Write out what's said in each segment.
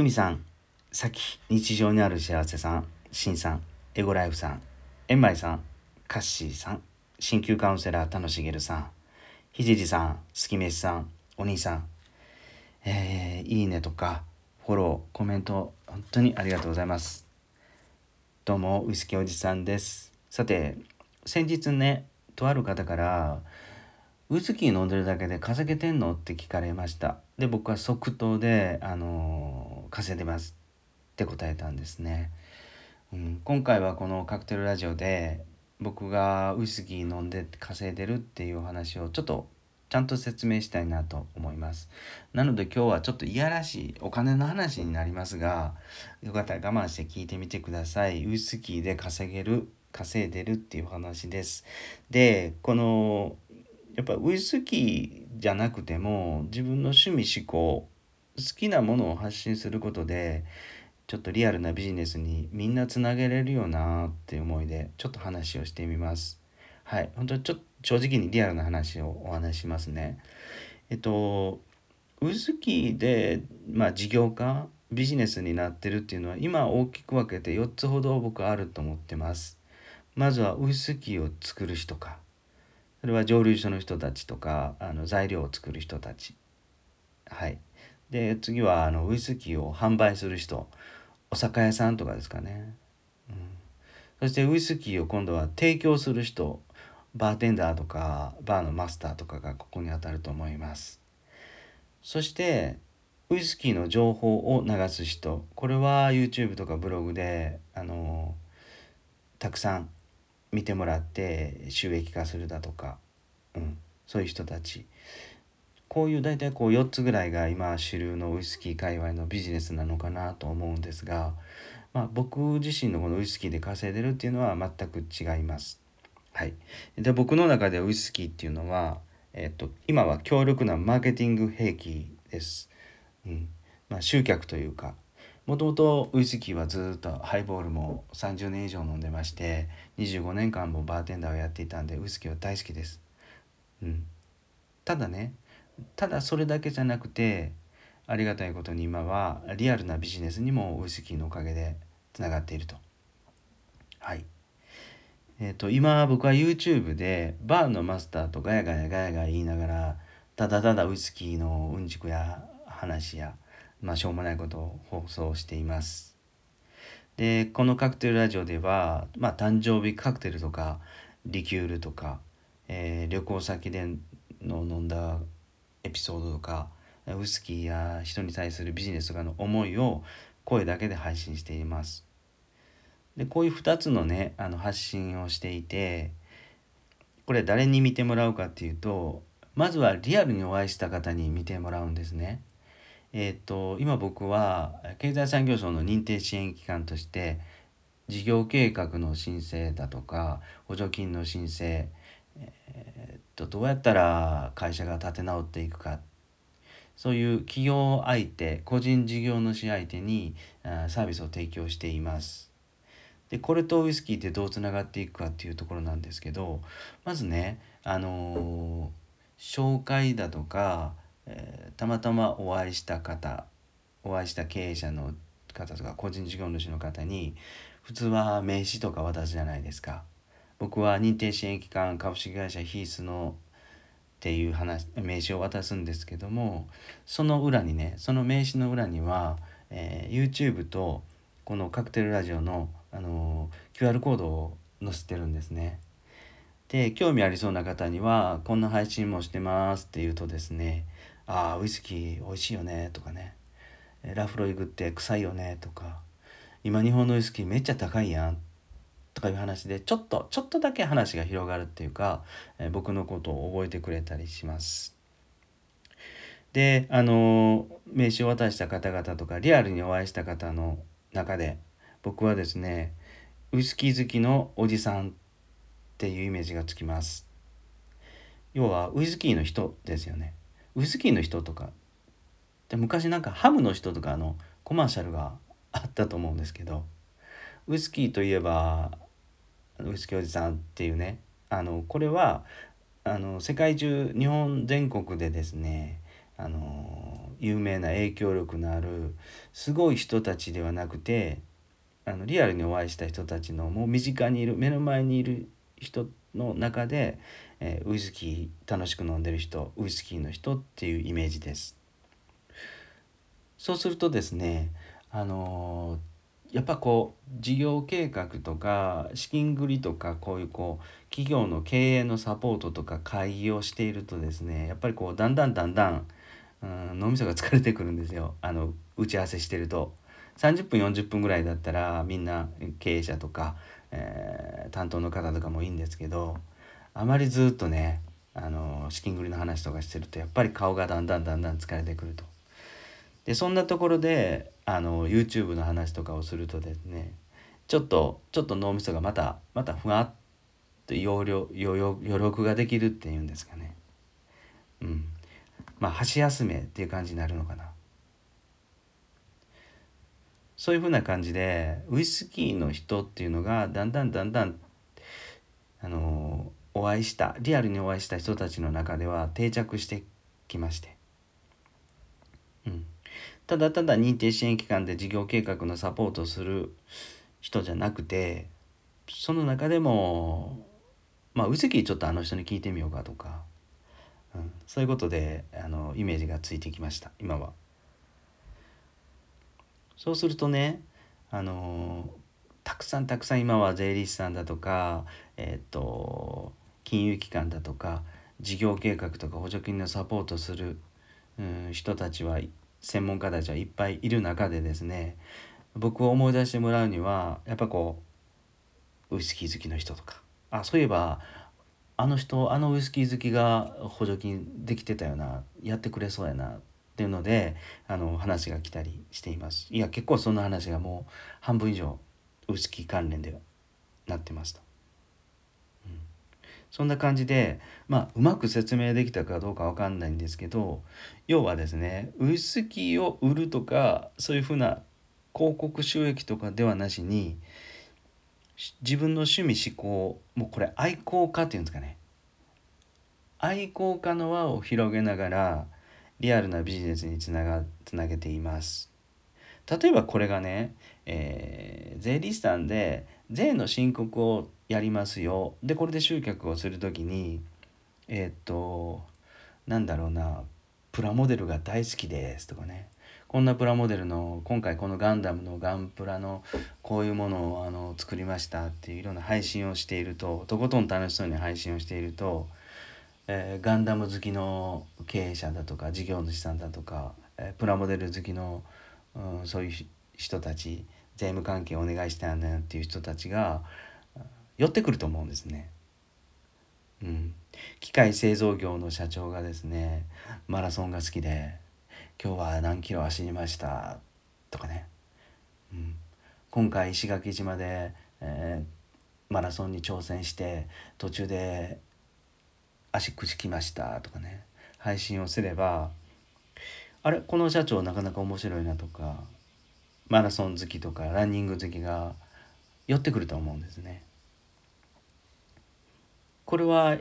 久美さん、さき、日常にある幸せさん、しんさん、エゴライフさん、えんまいさん、カッシーさん、鍼灸カウンセラー、たのしげるさん、ひじりさん、すきめしさん、お兄さん、えー、いいねとか、フォロー、コメント、本当にありがとうございます。どうも、ウイスキーおじさんです。さて、先日ね、とある方から、ウイスキー飲んでるだけで稼げてんの？って聞かれましたで僕は即答であの稼いでますって答えたんですね、うん、今回はこのカクテルラジオで僕がウイスキー飲んで稼いでるっていうお話をちょっとちゃんと説明したいなと思います。なので今日はちょっといやらしいお金の話になりますがよかったら我慢して聞いてみてください。ウイスキーで稼げる稼いでるっていう話です。でこのやっぱウイスキーじゃなくても自分の趣味思考好きなものを発信することでちょっとリアルなビジネスにみんなつなげれるよなっていう思いでちょっと話をしてみます。はい、本当にちょっと正直にリアルな話をお話しますね。えっとウイスキーで、まあ、事業化ビジネスになってるっていうのは今大きく分けて4つほど僕あると思ってます。まずはウイスキーを作る人かそれは蒸留所の人たちとかあの材料を作る人たちはいで次はあのウイスキーを販売する人お酒屋さんとかですかね、うん、そしてウイスキーを今度は提供する人バーテンダーとかバーのマスターとかがここにあたると思います。そしてウイスキーの情報を流す人これは YouTube とかブログであのたくさん見てもらって収益化するだとか、うん、そういう人たち。こういう大体こう4つぐらいが今主流のウイスキー界隈のビジネスなのかなと思うんですが、まあ、僕自身のこのウイスキーで稼いでるっていうのは全く違います。はい、で僕の中でウイスキーっていうのは、えっと、今は強力なマーケティング兵器です。うんまあ、集客というかもともとウイスキーはずっとハイボールも30年以上飲んでまして25年間もバーテンダーをやっていたんでウイスキーは大好きです。うん、ただねただそれだけじゃなくてありがたいことに今はリアルなビジネスにもウイスキーのおかげでつながっていると。はい。えっ、ー、と今僕は YouTube でバーのマスターとガヤガヤガヤガヤ言いながらただただウイスキーのうんちくや話やまあ、しょうもないことを放送しています。でこのカクテルラジオでは、まあ、誕生日カクテルとかリキュールとか、えー、旅行先での飲んだエピソードとかウスキーや人に対するビジネスとかの思いを声だけで配信しています。でこういう2つのねあの発信をしていてこれ誰に見てもらうかっていうとまずはリアルにお会いした方に見てもらうんですね。えーと、今僕は経済産業省の認定支援機関として事業計画の申請だとか補助金の申請、えーと、どうやったら会社が立て直っていくかそういう企業相手個人事業主相手にサービスを提供しています。でこれとウイスキーってどうつながっていくかっていうところなんですけどまずねあのー、紹介だとかえー、たまたまお会いした方お会いした経営者の方とか個人事業主の方に普通は名刺とか渡すじゃないですか。僕は認定支援機関株式会社ヒースのっていう話名刺を渡すんですけどもその裏にねその名刺の裏には、えー、YouTube とこのカクテルラジオの、あのー、QR コードを載せてるんですね。で興味ありそうな方にはこんな配信もしてますって言うとですねああウイスキー美味しいよねとかねラフロイグって臭いよねとか今日本のウイスキーめっちゃ高いやんとかいう話でちょっとちょっとだけ話が広がるっていうか、えー、僕のことを覚えてくれたりします。であの名刺を渡した方々とかリアルにお会いした方の中で僕はですねウイスキー好きのおじさんっていうイメージがつきます。要はウイスキーの人ですよね。ウイスキーの人とかで昔なんかハムの人とかのコマーシャルがあったと思うんですけどウイスキーといえばウイスキーおじさんっていうねあのこれはあの世界中日本全国でですねあの有名な影響力のあるすごい人たちではなくてあのリアルにお会いした人たちのもう身近にいる目の前にいる人の中で、えー、ウイスキー楽しく飲んでる人ウイスキーの人っていうイメージです。そうするとですねあの、やっぱこう事業計画とか資金繰りとかこういうこう企業の経営のサポートとか会議をしているとですねやっぱりこうだんだんだんだん、うん、脳みそが疲れてくるんですよあの打ち合わせしてると。30分40分ぐらいだったらみんな経営者とか、えー、担当の方とかもいいんですけどあまりずっとねあの資金繰りの話とかしてるとやっぱり顔がだんだんだんだん疲れてくると。でそんなところであの YouTube の話とかをするとですねちょっとちょっと脳みそがまたまたふわっと容量余力ができるっていうんですかね。うん。まあ箸休めっていう感じになるのかな。そういうふうな感じでウイスキーの人っていうのがだんだんだんだんあのお会いしたリアルにお会いした人たちの中では定着してきまして、うん、ただただ認定支援機関で事業計画のサポートする人じゃなくてその中でもまあウイスキーちょっとあの人に聞いてみようかとか、うん、そういうことであのイメージがついてきました今は。そうするとねあのたくさんたくさん今は税理士さんだとか、えっ、と金融機関だとか事業計画とか補助金のサポートする、うん、人たちは専門家たちはいっぱいいる中でですね僕を思い出してもらうにはやっぱこうウイスキー好きの人とかあそういえばあの人あのウイスキー好きが補助金できてたよなやってくれそうやなっていうのであの話が来たりしていますいや結構その話がもう半分以上ウイスキー関連でなってますと。そんな感じでまあうまく説明できたかどうかわかんないんですけど要はですねウイスキーを売るとかそういうふうな広告収益とかではなしに自分の趣味思考もうこれ愛好家っていうんですかね。愛好家の輪を広げながらリアルなビジネスにつながつなげています。例えばこれがね、えー、税理士さんで税の申告をやりますよ。でこれで集客をする時にえー、っとなんだろうなプラモデルが大好きですとかね。こんなプラモデルの今回このガンダムのガンプラのこういうものをあの作りましたっていういろんな配信をしているととことん楽しそうに配信をしていると、えー、ガンダム好きの経営者だとか事業主さんだとか、えー、プラモデル好きの、うん、そういう人たち税務関係お願いしたいなっていう人たちが寄ってくると思うんですね。うん、機械製造業の社長がですねマラソンが好きで今日は何キロ走りましたとかね、うん、今回石垣島で、えー、マラソンに挑戦して途中で足くじきましたとかね配信をすればあれこの社長なかなか面白いなとかマラソン好きとかランニング好きが寄ってくると思うんですね。これは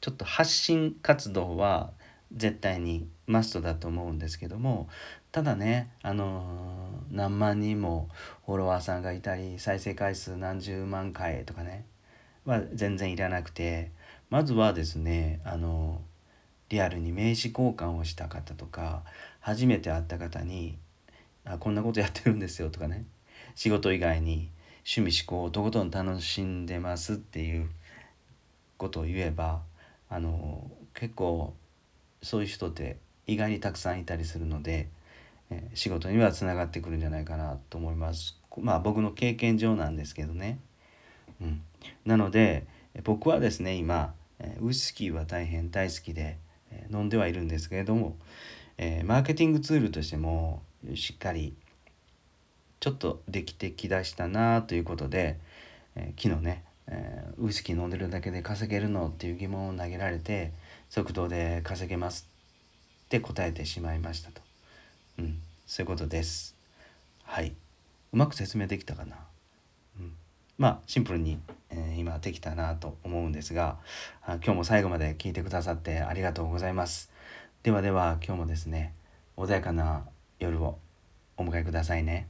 ちょっと発信活動は絶対にマストだと思うんですけどもただねあの何万人もフォロワーさんがいたり再生回数何十万回とかねは全然いらなくてまずはですねあのリアルに名刺交換をした方とか初めて会った方に「あこんなことやってるんですよ」とかね仕事以外に趣味思考をとことん楽しんでますっていうことを言えばあの結構そういう人って意外にたくさんいたりするので、え仕事にはつながってくるんじゃないかなと思います。まあ僕の経験上なんですけどね。うん、なので僕はですね今ウイスキーは大変大好きで飲んではいるんですけれども、え、マーケティングツールとしてもしっかりちょっとできてきだしたなということで、え、昨日ね、えー、ウイスキー飲んでるだけで稼げるのっていう疑問を投げられて速度で稼げますって答えてしまいましたと。うん、そういうことです。はい。うまく説明できたかな？うん、まあシンプルに、えー、今できたなと思うんですが、今日も最後まで聞いてくださってありがとうございます。ではでは今日もですね穏やかな夜をお迎えくださいね。